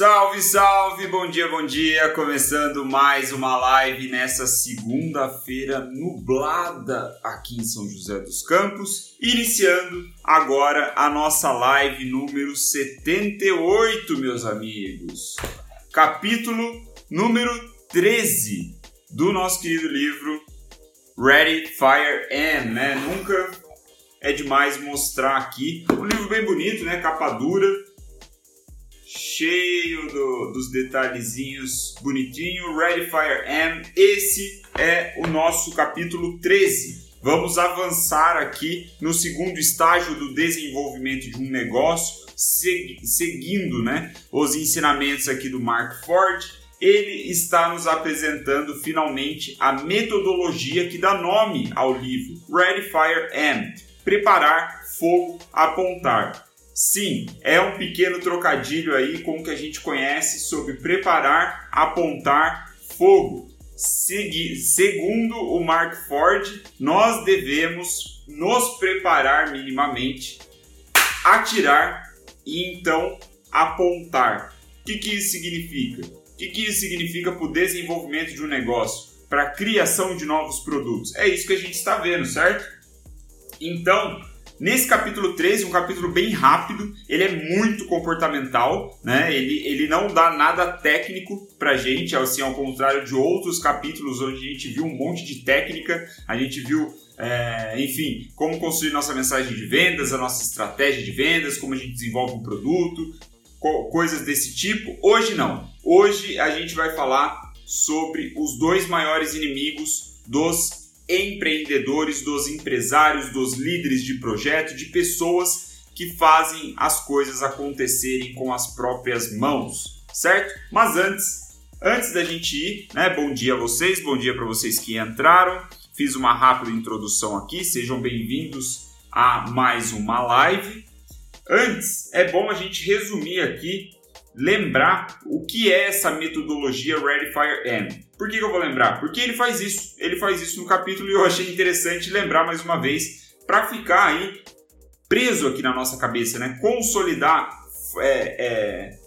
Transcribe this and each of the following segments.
Salve, salve, bom dia, bom dia. Começando mais uma live nessa segunda-feira nublada aqui em São José dos Campos. Iniciando agora a nossa live número 78, meus amigos. Capítulo número 13 do nosso querido livro Ready, Fire, and, né? Nunca é demais mostrar aqui. Um livro bem bonito, né? Capa dura cheio do, dos detalhezinhos bonitinho. Ready Fire M, esse é o nosso capítulo 13. Vamos avançar aqui no segundo estágio do desenvolvimento de um negócio, seguindo né, os ensinamentos aqui do Mark Ford. Ele está nos apresentando finalmente a metodologia que dá nome ao livro Ready Fire M preparar, fogo, apontar. Sim, é um pequeno trocadilho aí com o que a gente conhece sobre preparar, apontar fogo. Segui segundo o Mark Ford, nós devemos nos preparar minimamente, atirar e então apontar. O que, que isso significa? O que, que isso significa para o desenvolvimento de um negócio? Para a criação de novos produtos? É isso que a gente está vendo, certo? Então, Nesse capítulo 13, um capítulo bem rápido, ele é muito comportamental, né? Ele, ele não dá nada técnico pra gente, assim, ao contrário de outros capítulos onde a gente viu um monte de técnica, a gente viu, é, enfim, como construir nossa mensagem de vendas, a nossa estratégia de vendas, como a gente desenvolve um produto, co coisas desse tipo. Hoje não. Hoje a gente vai falar sobre os dois maiores inimigos dos empreendedores, dos empresários, dos líderes de projeto, de pessoas que fazem as coisas acontecerem com as próprias mãos, certo? Mas antes, antes da gente ir, né? Bom dia a vocês, bom dia para vocês que entraram. Fiz uma rápida introdução aqui, sejam bem-vindos a mais uma live. Antes, é bom a gente resumir aqui lembrar o que é essa metodologia Ready Fire M. Por que, que, eu vou lembrar? Porque ele faz isso. Ele faz isso no capítulo e eu achei interessante lembrar mais uma vez para ficar aí preso aqui na nossa cabeça, né? Consolidar, é, é,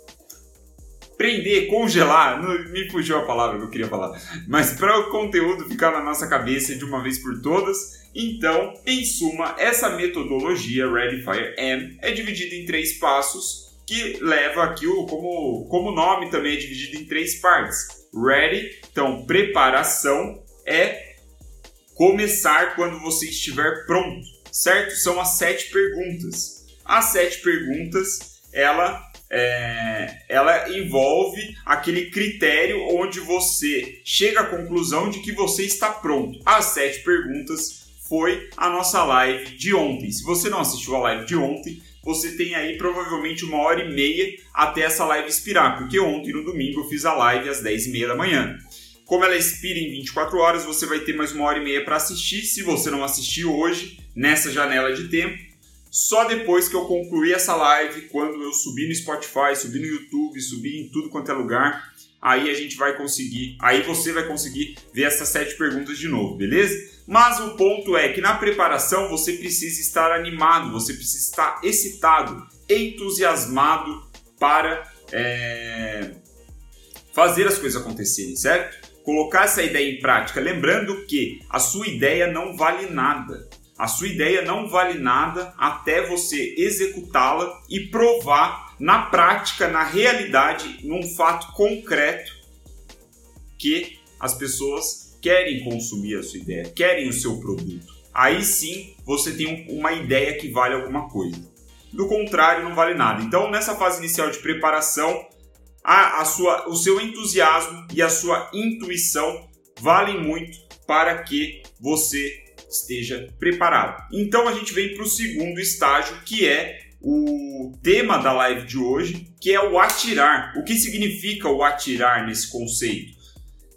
prender, congelar. Me fugiu a palavra que eu queria falar. Mas para o conteúdo ficar na nossa cabeça de uma vez por todas. Então, em suma, essa metodologia Ready Fire M é dividida em três passos que leva aqui o como como nome também é dividido em três partes. Ready, então preparação é começar quando você estiver pronto, certo? São as sete perguntas. As sete perguntas, ela é, ela envolve aquele critério onde você chega à conclusão de que você está pronto. As sete perguntas foi a nossa live de ontem. Se você não assistiu a live de ontem, você tem aí provavelmente uma hora e meia até essa live expirar, porque ontem no domingo eu fiz a live às 10 e meia da manhã. Como ela expira em 24 horas, você vai ter mais uma hora e meia para assistir. Se você não assistiu hoje, nessa janela de tempo, só depois que eu concluir essa live, quando eu subir no Spotify, subir no YouTube, subir em tudo quanto é lugar, aí a gente vai conseguir, aí você vai conseguir ver essas sete perguntas de novo, beleza? Mas o ponto é que na preparação você precisa estar animado, você precisa estar excitado, entusiasmado para é, fazer as coisas acontecerem, certo? Colocar essa ideia em prática, lembrando que a sua ideia não vale nada. A sua ideia não vale nada até você executá-la e provar na prática, na realidade, num fato concreto que as pessoas querem consumir a sua ideia, querem o seu produto. Aí sim você tem uma ideia que vale alguma coisa. Do contrário, não vale nada. Então, nessa fase inicial de preparação, a, a sua, o seu entusiasmo e a sua intuição valem muito para que você esteja preparado. Então, a gente vem para o segundo estágio, que é o tema da live de hoje, que é o atirar. O que significa o atirar nesse conceito?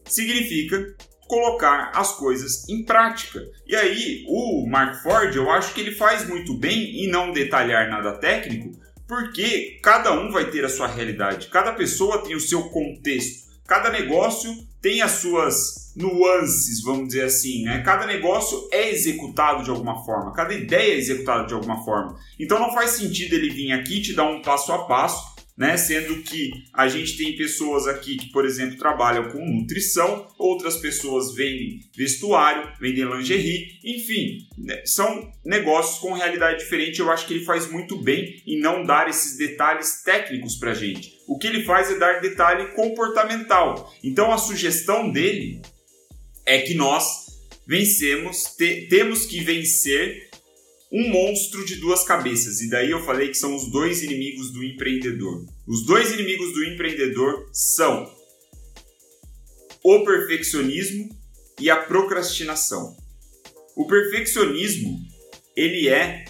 Significa colocar as coisas em prática. E aí, o Mark Ford, eu acho que ele faz muito bem em não detalhar nada técnico, porque cada um vai ter a sua realidade, cada pessoa tem o seu contexto, cada negócio tem as suas nuances, vamos dizer assim, né? Cada negócio é executado de alguma forma, cada ideia é executada de alguma forma. Então não faz sentido ele vir aqui te dar um passo a passo né? Sendo que a gente tem pessoas aqui que, por exemplo, trabalham com nutrição, outras pessoas vendem vestuário, vendem lingerie, enfim, né? são negócios com realidade diferente. Eu acho que ele faz muito bem em não dar esses detalhes técnicos para gente. O que ele faz é dar detalhe comportamental. Então a sugestão dele é que nós vencemos, te, temos que vencer um monstro de duas cabeças. E daí eu falei que são os dois inimigos do empreendedor. Os dois inimigos do empreendedor são o perfeccionismo e a procrastinação. O perfeccionismo, ele é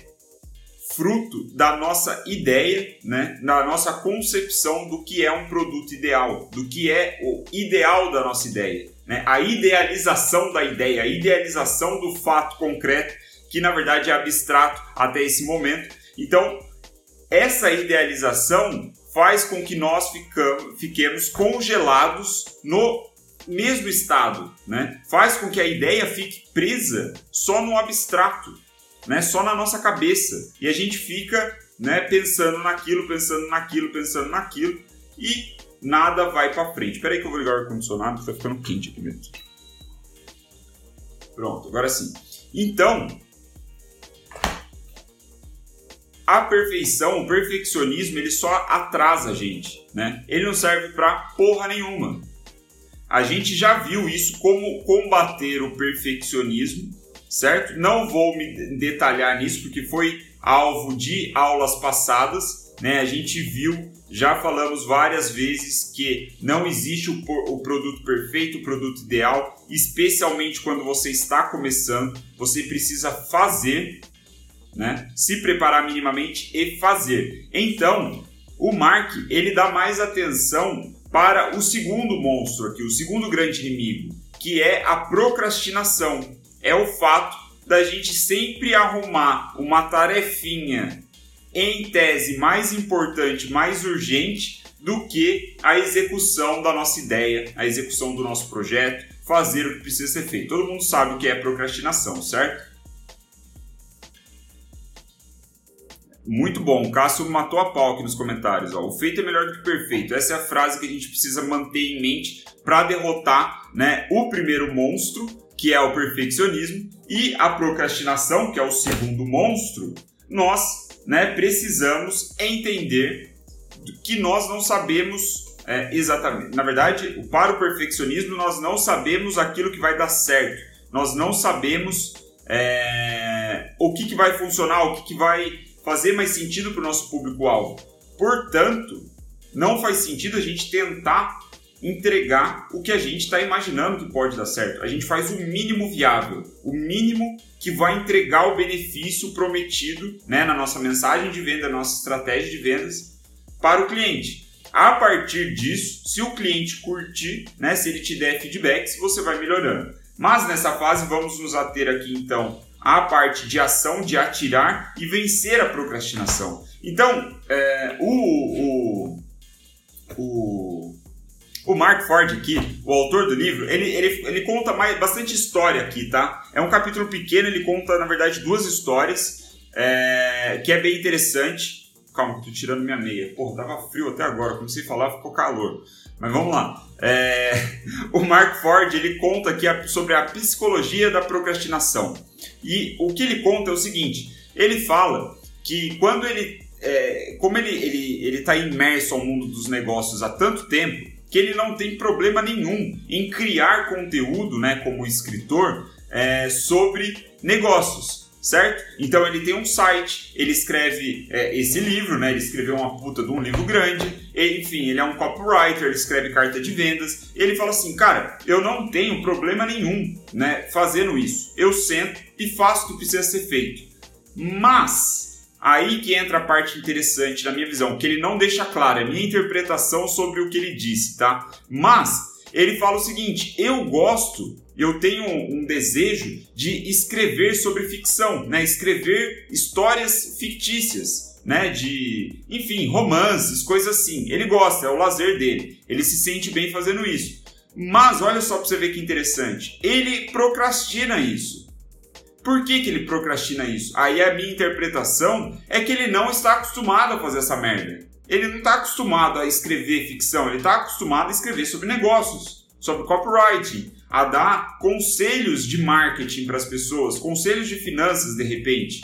fruto da nossa ideia, né, da nossa concepção do que é um produto ideal, do que é o ideal da nossa ideia, né? A idealização da ideia, a idealização do fato concreto que na verdade é abstrato até esse momento. Então, essa idealização faz com que nós ficamos, fiquemos congelados no mesmo estado, né? Faz com que a ideia fique presa só no abstrato, né? Só na nossa cabeça e a gente fica, né? Pensando naquilo, pensando naquilo, pensando naquilo e nada vai para frente. Espera aí que eu vou ligar o ar condicionado, está ficando quente aqui mesmo. Pronto, agora sim. Então, a perfeição, o perfeccionismo, ele só atrasa a gente, né? Ele não serve para porra nenhuma. A gente já viu isso como combater o perfeccionismo, certo? Não vou me detalhar nisso porque foi alvo de aulas passadas, né? A gente viu, já falamos várias vezes que não existe o, o produto perfeito, o produto ideal, especialmente quando você está começando, você precisa fazer né? Se preparar minimamente e fazer. Então, o Mark ele dá mais atenção para o segundo monstro aqui, o segundo grande inimigo, que é a procrastinação. É o fato da gente sempre arrumar uma tarefinha em tese mais importante, mais urgente do que a execução da nossa ideia, a execução do nosso projeto, fazer o que precisa ser feito. Todo mundo sabe o que é procrastinação, certo? Muito bom. Cássio matou a pau aqui nos comentários. Ó. O feito é melhor do que o perfeito. Essa é a frase que a gente precisa manter em mente para derrotar né, o primeiro monstro, que é o perfeccionismo, e a procrastinação, que é o segundo monstro. Nós né, precisamos entender que nós não sabemos é, exatamente. Na verdade, para o perfeccionismo, nós não sabemos aquilo que vai dar certo. Nós não sabemos é, o que, que vai funcionar, o que, que vai fazer mais sentido para o nosso público-alvo. Portanto, não faz sentido a gente tentar entregar o que a gente está imaginando que pode dar certo. A gente faz o mínimo viável, o mínimo que vai entregar o benefício prometido né, na nossa mensagem de venda, na nossa estratégia de vendas para o cliente. A partir disso, se o cliente curtir, né, se ele te der feedbacks, você vai melhorando. Mas nessa fase vamos nos ater aqui então a parte de ação, de atirar e vencer a procrastinação. Então, é, o, o, o, o, Mark Ford aqui, o autor do livro, ele, ele, ele conta mais, bastante história aqui, tá? É um capítulo pequeno, ele conta, na verdade, duas histórias, é, que é bem interessante. Calma, tô tirando minha meia. Porra, tava frio até agora, comecei a falar, ficou calor. Mas vamos lá. É, o Mark Ford ele conta aqui sobre a psicologia da procrastinação. E o que ele conta é o seguinte: ele fala que quando ele, é, como ele ele ele está imerso ao mundo dos negócios há tanto tempo, que ele não tem problema nenhum em criar conteúdo, né, como escritor, é, sobre negócios certo? Então ele tem um site, ele escreve é, esse livro, né? Ele escreveu uma puta de um livro grande, enfim, ele é um copywriter, ele escreve carta de vendas. ele fala assim, cara, eu não tenho problema nenhum, né? Fazendo isso. Eu sento e faço o que precisa ser feito. Mas aí que entra a parte interessante na minha visão, que ele não deixa clara, a minha interpretação sobre o que ele disse, tá? Mas ele fala o seguinte: eu gosto, eu tenho um desejo de escrever sobre ficção, né? Escrever histórias fictícias, né? De, enfim, romances, coisas assim. Ele gosta, é o lazer dele. Ele se sente bem fazendo isso. Mas olha só para você ver que interessante. Ele procrastina isso. Por que, que ele procrastina isso? Aí a minha interpretação é que ele não está acostumado a fazer essa merda. Ele não está acostumado a escrever ficção, ele está acostumado a escrever sobre negócios, sobre copywriting, a dar conselhos de marketing para as pessoas, conselhos de finanças de repente.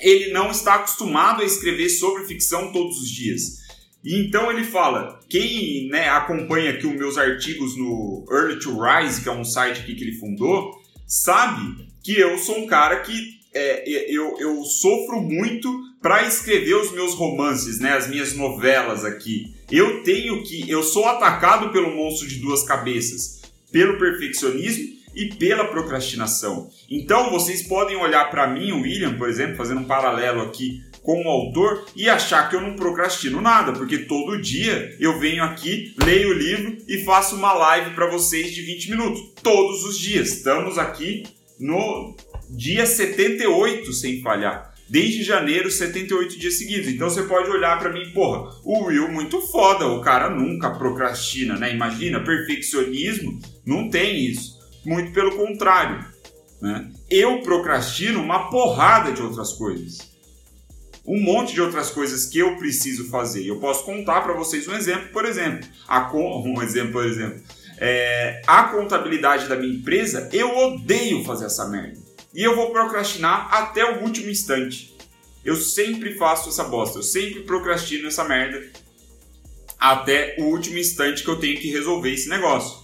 Ele não está acostumado a escrever sobre ficção todos os dias. E então ele fala, quem né, acompanha aqui os meus artigos no Early to Rise, que é um site que ele fundou, sabe que eu sou um cara que é, eu, eu sofro muito para escrever os meus romances, né, as minhas novelas aqui. Eu tenho que, eu sou atacado pelo monstro de duas cabeças, pelo perfeccionismo e pela procrastinação. Então vocês podem olhar para mim, o William, por exemplo, fazendo um paralelo aqui como autor e achar que eu não procrastino nada, porque todo dia eu venho aqui, leio o livro e faço uma live para vocês de 20 minutos. Todos os dias. Estamos aqui no dia 78 sem falhar. Desde janeiro, 78 dias seguidos. Então você pode olhar para mim, porra, o Will muito foda, o cara nunca procrastina, né? Imagina, perfeccionismo, não tem isso. Muito pelo contrário. Né? Eu procrastino uma porrada de outras coisas um monte de outras coisas que eu preciso fazer. Eu posso contar para vocês um exemplo, por exemplo. A, um exemplo, por exemplo. É, a contabilidade da minha empresa, eu odeio fazer essa merda. E eu vou procrastinar até o último instante. Eu sempre faço essa bosta, eu sempre procrastino essa merda até o último instante que eu tenho que resolver esse negócio.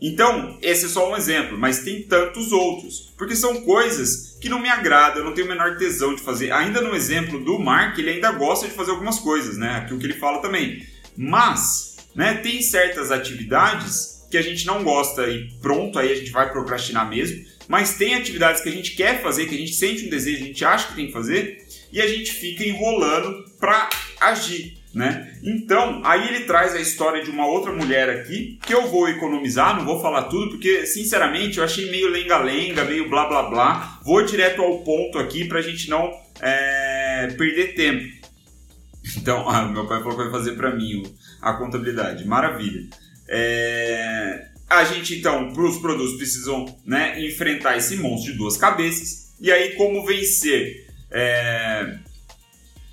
Então, esse é só um exemplo, mas tem tantos outros, porque são coisas que não me agradam, eu não tenho o menor tesão de fazer. Ainda no exemplo do Mark, ele ainda gosta de fazer algumas coisas, né? Aquilo que ele fala também. Mas, né, tem certas atividades que a gente não gosta e pronto, aí a gente vai procrastinar mesmo. Mas tem atividades que a gente quer fazer, que a gente sente um desejo, a gente acha que tem que fazer, e a gente fica enrolando para agir né? Então, aí ele traz a história de uma outra mulher aqui, que eu vou economizar, não vou falar tudo, porque sinceramente eu achei meio lenga-lenga, meio blá blá blá. Vou direto ao ponto aqui pra gente não é, perder tempo. Então, ah, meu pai falou que vai fazer para mim a contabilidade, maravilha. É, a gente então, os produtos, precisam né, enfrentar esse monstro de duas cabeças. E aí, como vencer? É,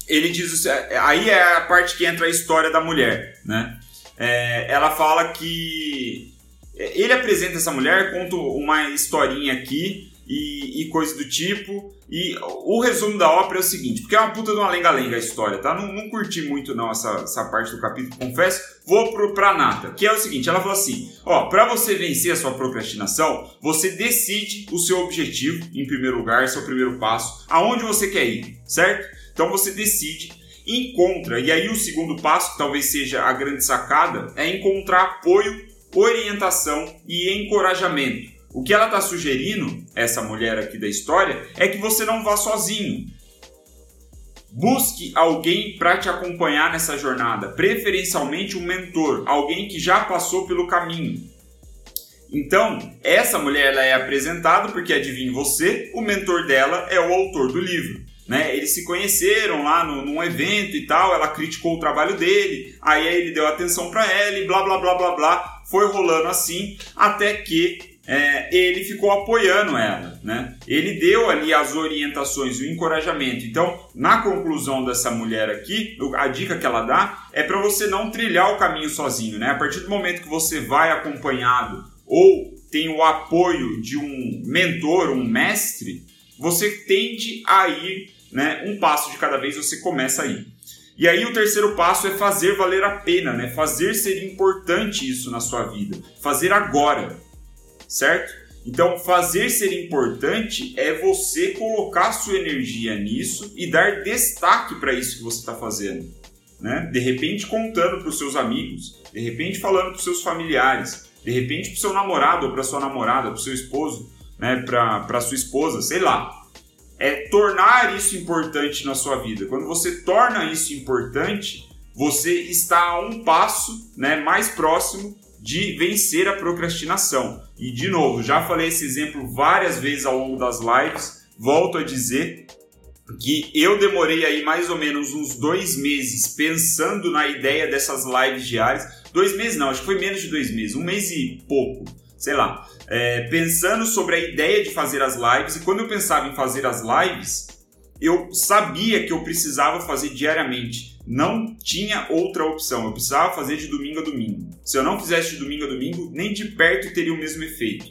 ele diz aí é a parte que entra a história da mulher, né? É, ela fala que ele apresenta essa mulher, conta uma historinha aqui e, e, coisa do tipo. E o resumo da ópera é o seguinte, porque é uma puta de uma lenga-lenga a história, tá? Não, não curti muito não essa, essa parte do capítulo, confesso. Vou pro, pra Nata, que é o seguinte, ela falou assim, ó, pra você vencer a sua procrastinação, você decide o seu objetivo, em primeiro lugar, seu primeiro passo, aonde você quer ir, certo? Então você decide, encontra, e aí o segundo passo, que talvez seja a grande sacada, é encontrar apoio, orientação e encorajamento. O que ela está sugerindo, essa mulher aqui da história, é que você não vá sozinho. Busque alguém para te acompanhar nessa jornada, preferencialmente um mentor, alguém que já passou pelo caminho. Então, essa mulher ela é apresentada porque adivinha você, o mentor dela é o autor do livro né? Eles se conheceram lá no, num evento e tal, ela criticou o trabalho dele, aí ele deu atenção para ela e blá blá blá blá blá, foi rolando assim até que é, ele ficou apoiando ela, né? Ele deu ali as orientações, o encorajamento. Então, na conclusão dessa mulher aqui, a dica que ela dá é para você não trilhar o caminho sozinho, né? A partir do momento que você vai acompanhado ou tem o apoio de um mentor, um mestre, você tende a ir né, um passo de cada vez você começa aí. E aí o terceiro passo é fazer valer a pena, né? Fazer ser importante isso na sua vida, fazer agora, certo? Então, fazer ser importante é você colocar sua energia nisso e dar destaque para isso que você está fazendo. Né? De repente, contando para os seus amigos, de repente, falando para os seus familiares, de repente, para o seu namorado ou para sua namorada, para o seu esposo, né? para sua esposa, sei lá é tornar isso importante na sua vida. Quando você torna isso importante, você está a um passo né, mais próximo de vencer a procrastinação. E de novo, já falei esse exemplo várias vezes ao longo das lives, volto a dizer que eu demorei aí mais ou menos uns dois meses pensando na ideia dessas lives diárias. Dois meses não, acho que foi menos de dois meses, um mês e pouco sei lá, é, pensando sobre a ideia de fazer as lives, e quando eu pensava em fazer as lives, eu sabia que eu precisava fazer diariamente. Não tinha outra opção, eu precisava fazer de domingo a domingo. Se eu não fizesse de domingo a domingo, nem de perto teria o mesmo efeito.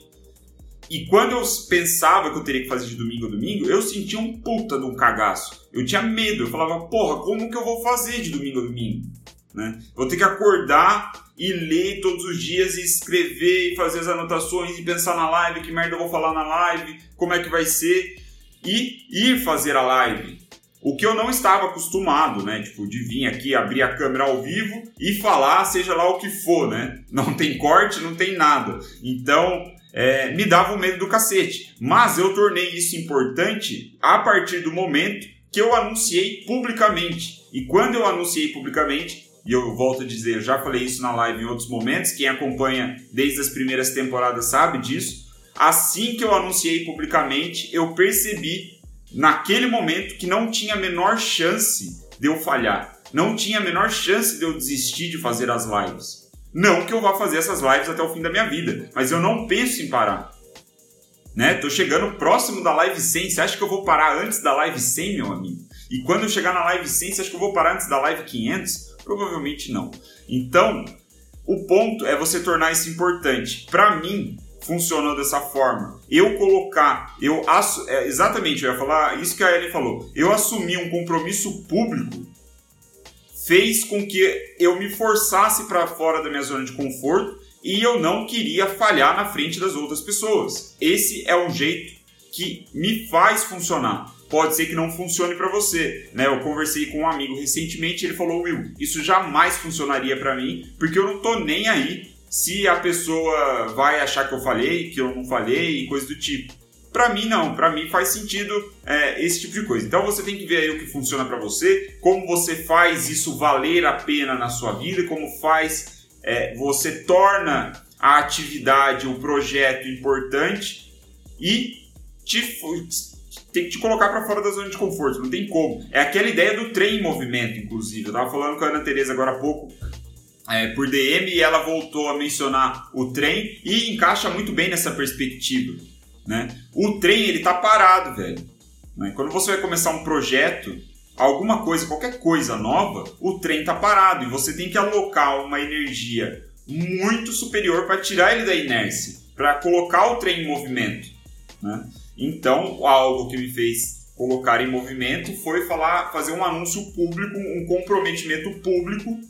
E quando eu pensava que eu teria que fazer de domingo a domingo, eu sentia um puta de um cagaço. Eu tinha medo, eu falava, porra, como que eu vou fazer de domingo a domingo? Né? Vou ter que acordar e ler todos os dias e escrever e fazer as anotações e pensar na live, que merda eu vou falar na live, como é que vai ser e ir fazer a live. O que eu não estava acostumado, né? Tipo, de vir aqui, abrir a câmera ao vivo e falar, seja lá o que for, né? Não tem corte, não tem nada. Então, é, me dava um medo do cacete. Mas eu tornei isso importante a partir do momento que eu anunciei publicamente. E quando eu anunciei publicamente, e eu volto a dizer, eu já falei isso na live em outros momentos, quem acompanha desde as primeiras temporadas sabe disso. Assim que eu anunciei publicamente, eu percebi naquele momento que não tinha a menor chance de eu falhar. Não tinha a menor chance de eu desistir de fazer as lives. Não que eu vá fazer essas lives até o fim da minha vida, mas eu não penso em parar. Né? Tô chegando próximo da live 100. Você acha que eu vou parar antes da live 100, meu amigo? E quando eu chegar na live 100, você acha que eu vou parar antes da live 500? Provavelmente não. Então, o ponto é você tornar isso importante. Para mim, funcionou dessa forma. Eu colocar, eu é, exatamente, eu ia falar isso que a Ellen falou. Eu assumi um compromisso público fez com que eu me forçasse para fora da minha zona de conforto e eu não queria falhar na frente das outras pessoas. Esse é um jeito que me faz funcionar. Pode ser que não funcione para você, né? Eu conversei com um amigo recentemente, ele falou: "Will, isso jamais funcionaria para mim, porque eu não tô nem aí se a pessoa vai achar que eu falei, que eu não falei e coisa do tipo. Para mim não, para mim faz sentido é, esse tipo de coisa. Então você tem que ver aí o que funciona para você, como você faz isso valer a pena na sua vida, como faz é, você torna a atividade, o projeto importante e te, tem que te colocar para fora da zona de conforto, não tem como. É aquela ideia do trem em movimento, inclusive. Eu tava falando com a Ana Tereza agora há pouco é, por DM e ela voltou a mencionar o trem e encaixa muito bem nessa perspectiva. Né? O trem ele tá parado, velho. Né? Quando você vai começar um projeto, alguma coisa, qualquer coisa nova, o trem tá parado e você tem que alocar uma energia muito superior para tirar ele da inércia, para colocar o trem em movimento. Né? Então, algo que me fez colocar em movimento foi falar, fazer um anúncio público, um comprometimento público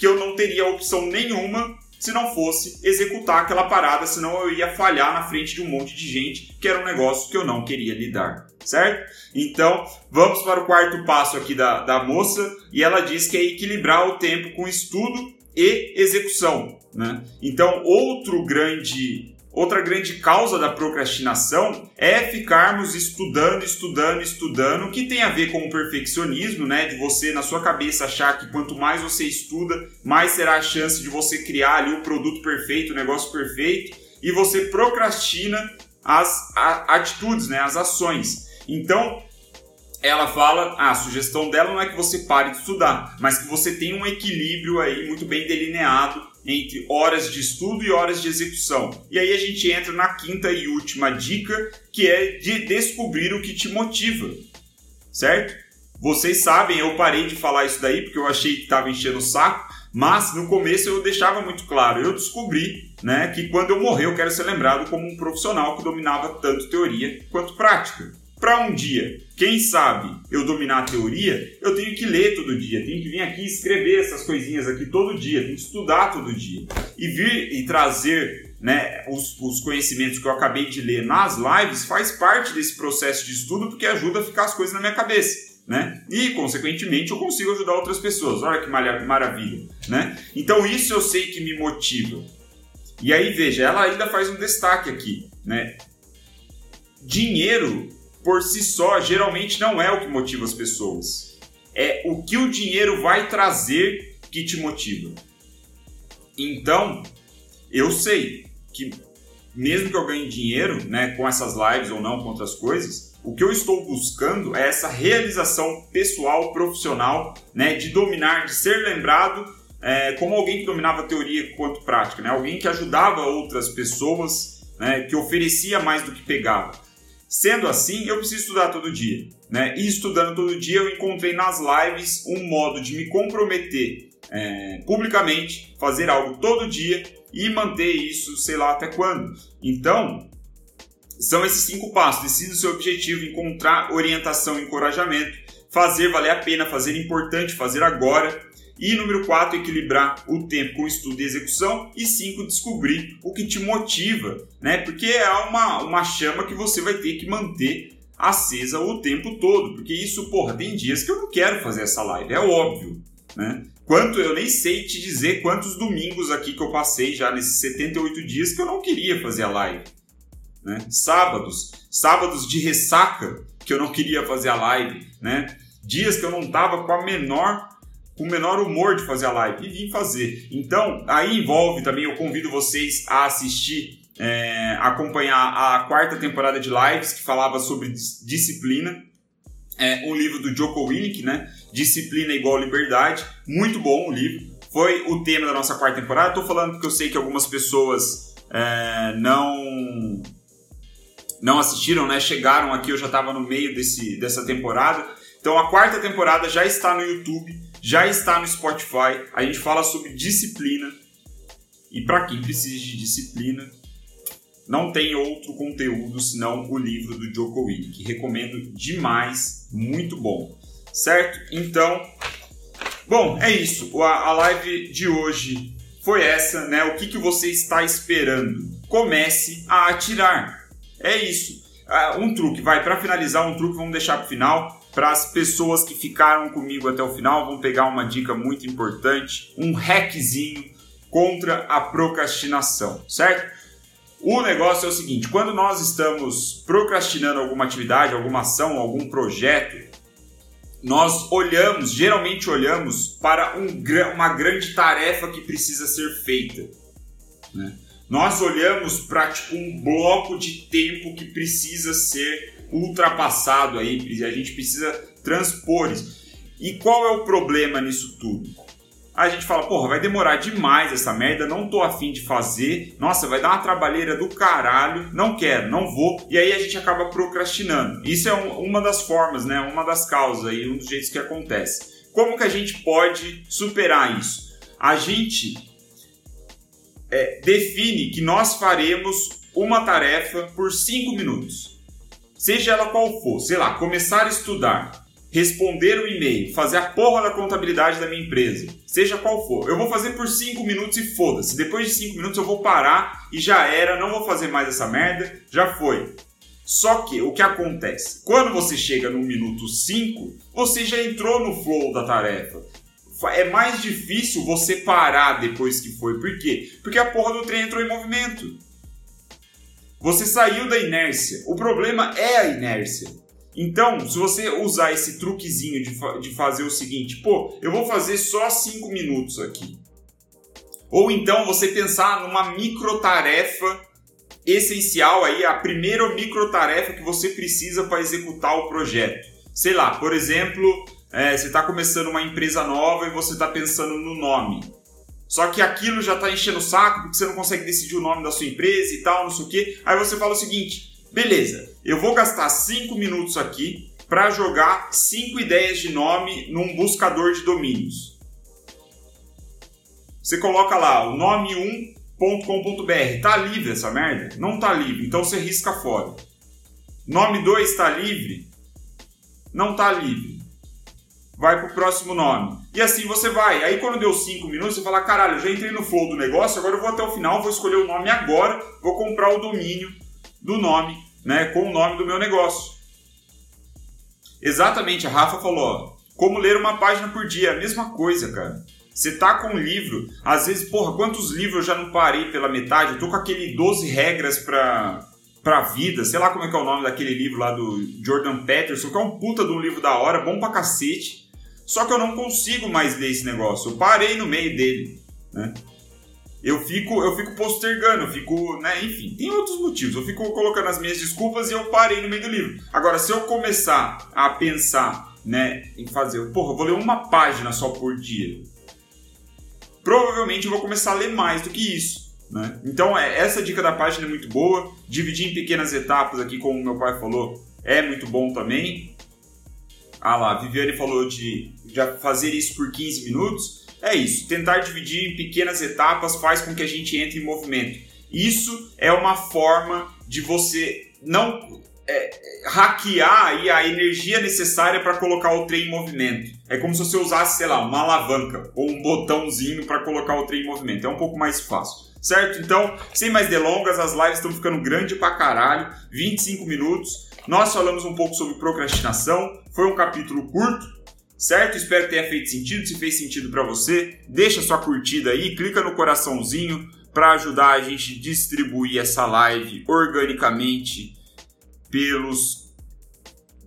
que eu não teria opção nenhuma se não fosse executar aquela parada, senão eu ia falhar na frente de um monte de gente, que era um negócio que eu não queria lidar, certo? Então, vamos para o quarto passo aqui da, da moça, e ela diz que é equilibrar o tempo com estudo e execução, né? Então, outro grande Outra grande causa da procrastinação é ficarmos estudando, estudando, estudando, que tem a ver com o perfeccionismo, né? De você, na sua cabeça, achar que quanto mais você estuda, mais será a chance de você criar ali o produto perfeito, o negócio perfeito, e você procrastina as atitudes, né? As ações. Então, ela fala, a sugestão dela não é que você pare de estudar, mas que você tenha um equilíbrio aí muito bem delineado entre horas de estudo e horas de execução. E aí a gente entra na quinta e última dica, que é de descobrir o que te motiva, certo? Vocês sabem, eu parei de falar isso daí porque eu achei que estava enchendo o saco, mas no começo eu deixava muito claro. Eu descobri né, que quando eu morrer eu quero ser lembrado como um profissional que dominava tanto teoria quanto prática para um dia, quem sabe, eu dominar a teoria, eu tenho que ler todo dia, tenho que vir aqui escrever essas coisinhas aqui todo dia, tenho que estudar todo dia. E vir e trazer né, os, os conhecimentos que eu acabei de ler nas lives faz parte desse processo de estudo porque ajuda a ficar as coisas na minha cabeça. Né? E, consequentemente, eu consigo ajudar outras pessoas. Olha que maravilha. Né? Então, isso eu sei que me motiva. E aí, veja, ela ainda faz um destaque aqui. Né? Dinheiro por si só, geralmente não é o que motiva as pessoas. É o que o dinheiro vai trazer que te motiva. Então, eu sei que mesmo que eu ganhe dinheiro, né, com essas lives ou não, com outras coisas, o que eu estou buscando é essa realização pessoal, profissional, né, de dominar, de ser lembrado é, como alguém que dominava teoria quanto prática, né? alguém que ajudava outras pessoas, né? que oferecia mais do que pegava. Sendo assim, eu preciso estudar todo dia. Né? E estudando todo dia, eu encontrei nas lives um modo de me comprometer é, publicamente, fazer algo todo dia e manter isso, sei lá até quando. Então, são esses cinco passos. Decida o seu objetivo, encontrar orientação e encorajamento, fazer valer a pena, fazer importante, fazer agora. E número 4, equilibrar o tempo com estudo e execução. E 5, descobrir o que te motiva, né? Porque é uma, uma chama que você vai ter que manter acesa o tempo todo. Porque isso, porra, tem dias que eu não quero fazer essa live, é óbvio, né? Quanto, eu nem sei te dizer quantos domingos aqui que eu passei já nesses 78 dias que eu não queria fazer a live. Né? Sábados, sábados de ressaca que eu não queria fazer a live, né? Dias que eu não tava com a menor com o menor humor de fazer a live e vim fazer. Então, aí envolve também, eu convido vocês a assistir, é, acompanhar a quarta temporada de lives que falava sobre disciplina. É um livro do Joko Willink, né? Disciplina igual liberdade. Muito bom o livro. Foi o tema da nossa quarta temporada. Estou falando porque eu sei que algumas pessoas é, não não assistiram, né? Chegaram aqui, eu já estava no meio desse, dessa temporada. Então a quarta temporada já está no YouTube, já está no Spotify. A gente fala sobre disciplina. E para quem precisa de disciplina, não tem outro conteúdo senão o livro do Joko Willink. Recomendo demais, muito bom certo? Então, bom, é isso. A, live de hoje foi essa, né? O que, que você está esperando? Comece a atirar. É isso. Uh, um truque, vai, para finalizar, um truque vamos deixar para final. Para as pessoas que ficaram comigo até o final, vamos pegar uma dica muito importante, um hackzinho contra a procrastinação, certo? O negócio é o seguinte: quando nós estamos procrastinando alguma atividade, alguma ação, algum projeto, nós olhamos, geralmente olhamos para um, uma grande tarefa que precisa ser feita. Né? Nós olhamos para tipo, um bloco de tempo que precisa ser ultrapassado aí, a gente precisa transpor isso. E qual é o problema nisso tudo? a gente fala, porra, vai demorar demais essa merda, não tô afim de fazer, nossa, vai dar uma trabalheira do caralho, não quero, não vou, e aí a gente acaba procrastinando. Isso é um, uma das formas, né? Uma das causas aí, um dos jeitos que acontece. Como que a gente pode superar isso? A gente é, define que nós faremos uma tarefa por 5 minutos. Seja ela qual for, sei lá, começar a estudar responder o e-mail, fazer a porra da contabilidade da minha empresa, seja qual for. Eu vou fazer por 5 minutos e foda-se. Depois de 5 minutos eu vou parar e já era, não vou fazer mais essa merda, já foi. Só que o que acontece? Quando você chega no minuto 5, você já entrou no flow da tarefa. É mais difícil você parar depois que foi. Por quê? Porque a porra do trem entrou em movimento. Você saiu da inércia. O problema é a inércia. Então, se você usar esse truquezinho de, fa de fazer o seguinte, pô, eu vou fazer só 5 minutos aqui. Ou então você pensar numa micro tarefa essencial aí, a primeira micro tarefa que você precisa para executar o projeto. Sei lá, por exemplo, é, você está começando uma empresa nova e você está pensando no nome. Só que aquilo já está enchendo o saco porque você não consegue decidir o nome da sua empresa e tal, não sei o quê. Aí você fala o seguinte: Beleza, eu vou gastar 5 minutos aqui para jogar 5 ideias de nome num buscador de domínios. Você coloca lá o nome1.com.br. Tá livre essa merda? Não tá livre, então você risca fora. Nome 2 está livre? Não tá livre. Vai pro próximo nome. E assim você vai. Aí quando deu 5 minutos, você fala: caralho, já entrei no flow do negócio, agora eu vou até o final, vou escolher o nome agora, vou comprar o domínio do nome, né, com o nome do meu negócio. Exatamente, a Rafa falou, ó, como ler uma página por dia, a mesma coisa, cara. Você tá com um livro, às vezes, porra, quantos livros eu já não parei pela metade? Eu tô com aquele 12 regras pra, pra vida, sei lá como é que é o nome daquele livro lá do Jordan Peterson, que é um puta de um livro da hora, bom pra cacete. Só que eu não consigo mais ler esse negócio, eu parei no meio dele, né? eu fico, eu fico postergando, eu fico, né, enfim, tem outros motivos. Eu fico colocando as minhas desculpas e eu parei no meio do livro. Agora, se eu começar a pensar, né, em fazer, porra, eu vou ler uma página só por dia. provavelmente eu vou começar a ler mais do que isso. Né? Então, é, essa dica da página é muito boa. Dividir em pequenas etapas aqui, como meu pai falou, é muito bom também. Ah lá, a Viviane falou de já fazer isso por 15 minutos. É isso, tentar dividir em pequenas etapas faz com que a gente entre em movimento. Isso é uma forma de você não é, hackear aí a energia necessária para colocar o trem em movimento. É como se você usasse, sei lá, uma alavanca ou um botãozinho para colocar o trem em movimento. É um pouco mais fácil. Certo? Então, sem mais delongas, as lives estão ficando grande pra caralho, 25 minutos. Nós falamos um pouco sobre procrastinação, foi um capítulo curto, certo? Espero que tenha feito sentido. Se fez sentido para você, deixa sua curtida aí, clica no coraçãozinho para ajudar a gente a distribuir essa live organicamente pelos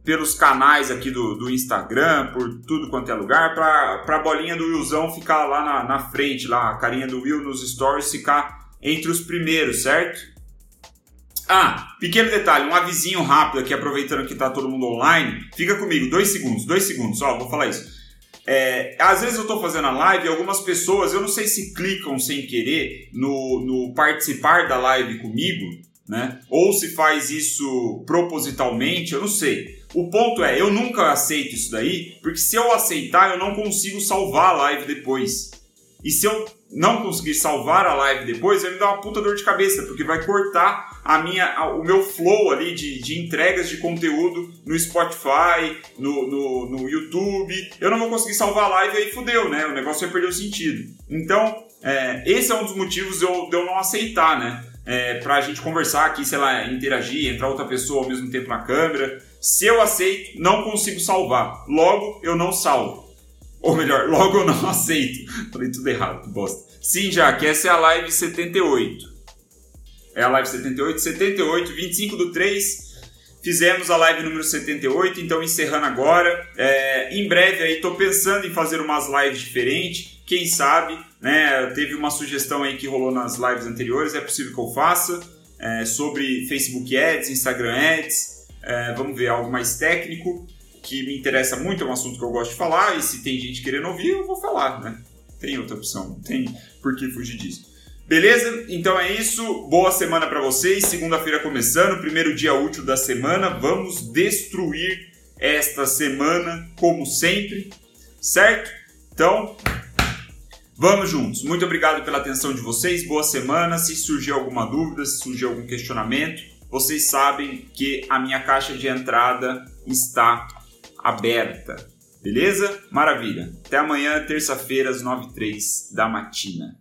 pelos canais aqui do, do Instagram, por tudo quanto é lugar, para a bolinha do Willzão ficar lá na, na frente, lá, a carinha do Will nos stories ficar entre os primeiros, certo? Ah, pequeno detalhe, um avisinho rápido aqui, aproveitando que tá todo mundo online. Fica comigo, dois segundos, dois segundos, só, vou falar isso. É, às vezes eu tô fazendo a live e algumas pessoas, eu não sei se clicam sem querer no, no participar da live comigo, né? Ou se faz isso propositalmente, eu não sei. O ponto é, eu nunca aceito isso daí, porque se eu aceitar, eu não consigo salvar a live depois. E se eu não conseguir salvar a live depois, vai me dar uma puta dor de cabeça, porque vai cortar a minha, o meu flow ali de, de entregas de conteúdo no Spotify, no, no, no, YouTube. Eu não vou conseguir salvar a live aí fudeu, né? O negócio vai perder o sentido. Então, é, esse é um dos motivos de eu, de eu não aceitar, né? É, pra gente conversar aqui, sei lá, interagir, entrar outra pessoa ao mesmo tempo na câmera. Se eu aceito, não consigo salvar. Logo, eu não salvo. Ou melhor, logo eu não aceito. Falei tudo errado, que bosta. Sim, Jaque, essa é a live 78. É a live 78, 78, 25 do 3. Fizemos a live número 78, então encerrando agora. É, em breve aí tô pensando em fazer umas lives diferentes. Quem sabe, né? Teve uma sugestão aí que rolou nas lives anteriores, é possível que eu faça. É, sobre Facebook Ads, Instagram Ads, é, vamos ver algo mais técnico, que me interessa muito, é um assunto que eu gosto de falar, e se tem gente querendo ouvir, eu vou falar, né? Tem outra opção, não tem por que fugir disso. Beleza? Então é isso. Boa semana para vocês. Segunda-feira começando, primeiro dia útil da semana. Vamos destruir esta semana, como sempre, certo? Então, vamos juntos. Muito obrigado pela atenção de vocês. Boa semana. Se surgir alguma dúvida, se surgir algum questionamento, vocês sabem que a minha caixa de entrada está aberta. Beleza? Maravilha. Até amanhã, terça-feira, às 9h03 da matina.